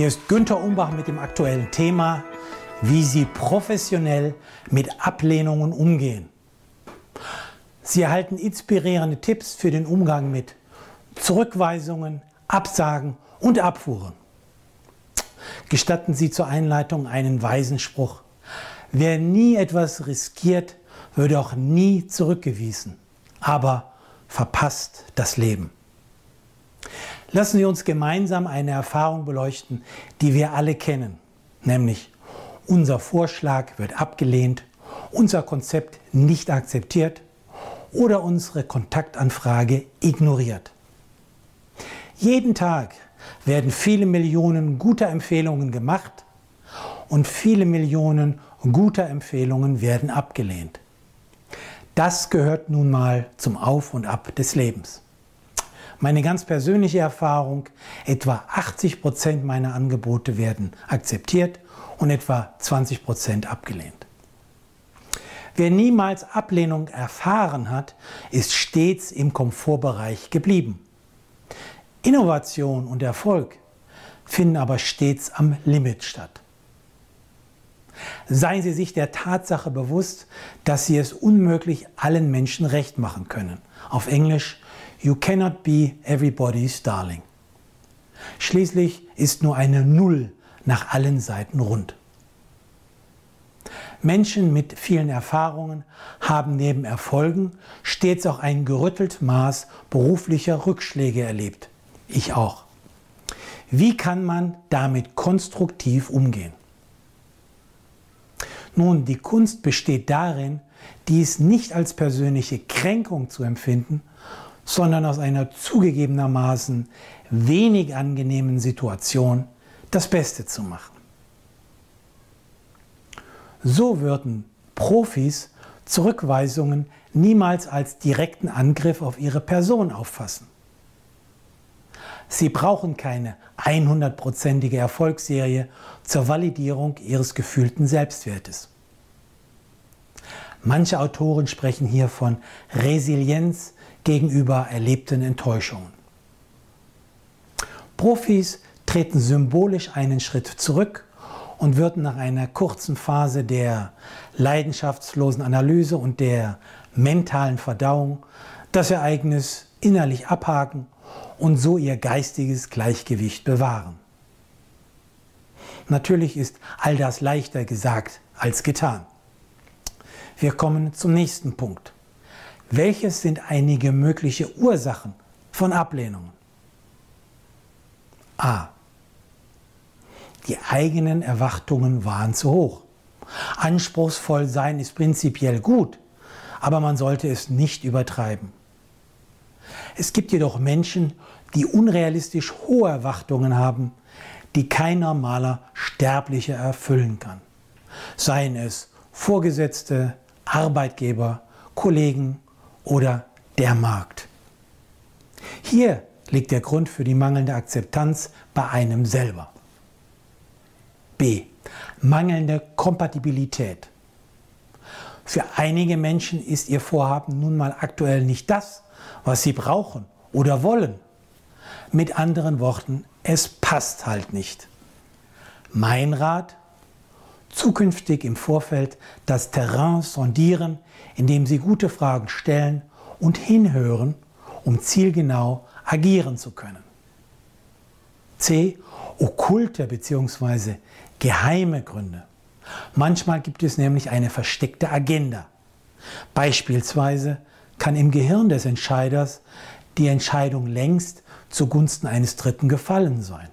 Hier ist Günther Umbach mit dem aktuellen Thema, wie Sie professionell mit Ablehnungen umgehen. Sie erhalten inspirierende Tipps für den Umgang mit Zurückweisungen, Absagen und Abfuhren. Gestatten Sie zur Einleitung einen weisen Spruch. Wer nie etwas riskiert, würde auch nie zurückgewiesen, aber verpasst das Leben. Lassen Sie uns gemeinsam eine Erfahrung beleuchten, die wir alle kennen, nämlich unser Vorschlag wird abgelehnt, unser Konzept nicht akzeptiert oder unsere Kontaktanfrage ignoriert. Jeden Tag werden viele Millionen guter Empfehlungen gemacht und viele Millionen guter Empfehlungen werden abgelehnt. Das gehört nun mal zum Auf und Ab des Lebens. Meine ganz persönliche Erfahrung, etwa 80 Prozent meiner Angebote werden akzeptiert und etwa 20 Prozent abgelehnt. Wer niemals Ablehnung erfahren hat, ist stets im Komfortbereich geblieben. Innovation und Erfolg finden aber stets am Limit statt. Seien Sie sich der Tatsache bewusst, dass Sie es unmöglich allen Menschen recht machen können. Auf Englisch, You cannot be everybody's darling. Schließlich ist nur eine Null nach allen Seiten rund. Menschen mit vielen Erfahrungen haben neben Erfolgen stets auch ein gerüttelt Maß beruflicher Rückschläge erlebt. Ich auch. Wie kann man damit konstruktiv umgehen? Nun, die Kunst besteht darin, dies nicht als persönliche Kränkung zu empfinden, sondern aus einer zugegebenermaßen wenig angenehmen Situation das Beste zu machen. So würden Profis Zurückweisungen niemals als direkten Angriff auf ihre Person auffassen. Sie brauchen keine 100%ige Erfolgsserie zur Validierung ihres gefühlten Selbstwertes. Manche Autoren sprechen hier von Resilienz gegenüber erlebten Enttäuschungen. Profis treten symbolisch einen Schritt zurück und würden nach einer kurzen Phase der leidenschaftslosen Analyse und der mentalen Verdauung das Ereignis innerlich abhaken und so ihr geistiges Gleichgewicht bewahren. Natürlich ist all das leichter gesagt als getan. Wir kommen zum nächsten Punkt. Welches sind einige mögliche Ursachen von Ablehnungen? A. Die eigenen Erwartungen waren zu hoch. Anspruchsvoll sein ist prinzipiell gut, aber man sollte es nicht übertreiben. Es gibt jedoch Menschen, die unrealistisch hohe Erwartungen haben, die kein normaler Sterblicher erfüllen kann. Seien es Vorgesetzte, Arbeitgeber, Kollegen oder der Markt. Hier liegt der Grund für die mangelnde Akzeptanz bei einem selber. B. Mangelnde Kompatibilität. Für einige Menschen ist ihr Vorhaben nun mal aktuell nicht das, was sie brauchen oder wollen. Mit anderen Worten, es passt halt nicht. Mein Rat, zukünftig im Vorfeld das Terrain sondieren, indem Sie gute Fragen stellen und hinhören, um zielgenau agieren zu können. C. Okkulte bzw. geheime Gründe. Manchmal gibt es nämlich eine versteckte Agenda. Beispielsweise kann im Gehirn des Entscheiders die Entscheidung längst zugunsten eines Dritten gefallen sein,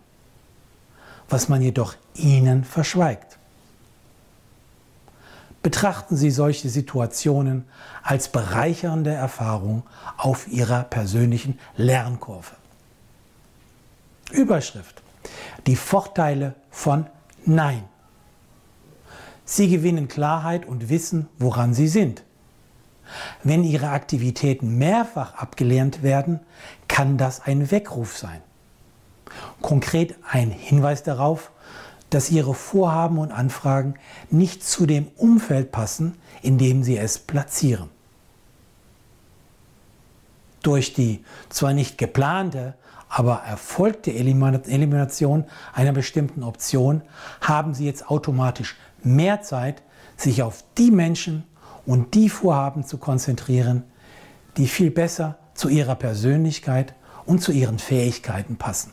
was man jedoch ihnen verschweigt. Betrachten Sie solche Situationen als bereichernde Erfahrung auf Ihrer persönlichen Lernkurve. Überschrift. Die Vorteile von Nein. Sie gewinnen Klarheit und wissen, woran Sie sind. Wenn Ihre Aktivitäten mehrfach abgelehnt werden, kann das ein Weckruf sein. Konkret ein Hinweis darauf, dass Ihre Vorhaben und Anfragen nicht zu dem Umfeld passen, in dem Sie es platzieren. Durch die zwar nicht geplante, aber erfolgt die Elimination einer bestimmten Option, haben Sie jetzt automatisch mehr Zeit, sich auf die Menschen und die Vorhaben zu konzentrieren, die viel besser zu Ihrer Persönlichkeit und zu Ihren Fähigkeiten passen.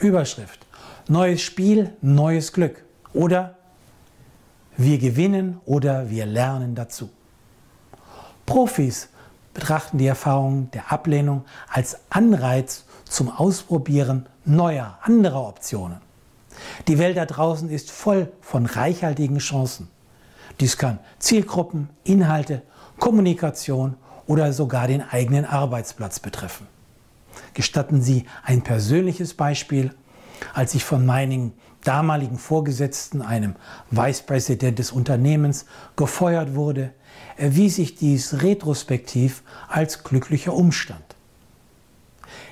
Überschrift. Neues Spiel, neues Glück. Oder wir gewinnen oder wir lernen dazu. Profis betrachten die Erfahrung der Ablehnung als Anreiz zum Ausprobieren neuer, anderer Optionen. Die Welt da draußen ist voll von reichhaltigen Chancen. Dies kann Zielgruppen, Inhalte, Kommunikation oder sogar den eigenen Arbeitsplatz betreffen. Gestatten Sie ein persönliches Beispiel. Als ich von meinem damaligen Vorgesetzten, einem Vice President des Unternehmens, gefeuert wurde, erwies sich dies retrospektiv als glücklicher Umstand.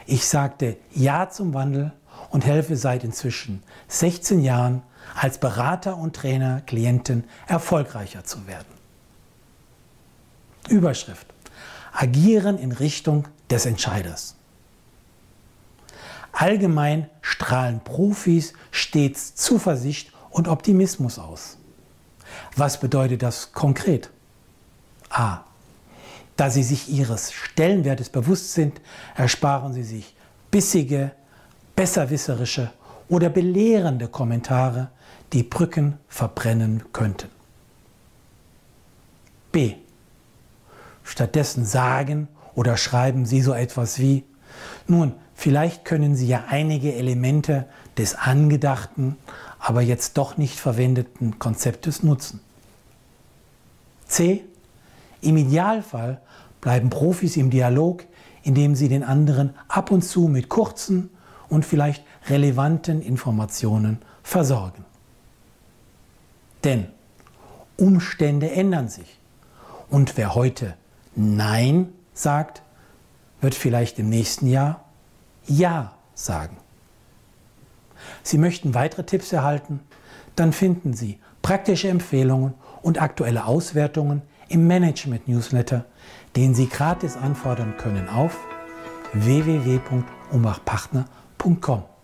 Ich sagte Ja zum Wandel und helfe seit inzwischen 16 Jahren als Berater und Trainer Klienten erfolgreicher zu werden. Überschrift. Agieren in Richtung des Entscheiders. Allgemein strahlen Profis stets Zuversicht und Optimismus aus. Was bedeutet das konkret? A. Da sie sich ihres Stellenwertes bewusst sind, ersparen sie sich bissige, besserwisserische oder belehrende Kommentare, die Brücken verbrennen könnten. B. Stattdessen sagen oder schreiben sie so etwas wie, nun, Vielleicht können Sie ja einige Elemente des angedachten, aber jetzt doch nicht verwendeten Konzeptes nutzen. C. Im Idealfall bleiben Profis im Dialog, indem sie den anderen ab und zu mit kurzen und vielleicht relevanten Informationen versorgen. Denn Umstände ändern sich. Und wer heute Nein sagt, wird vielleicht im nächsten Jahr ja sagen. Sie möchten weitere Tipps erhalten? Dann finden Sie praktische Empfehlungen und aktuelle Auswertungen im Management Newsletter, den Sie gratis anfordern können auf www.umbachpartner.com.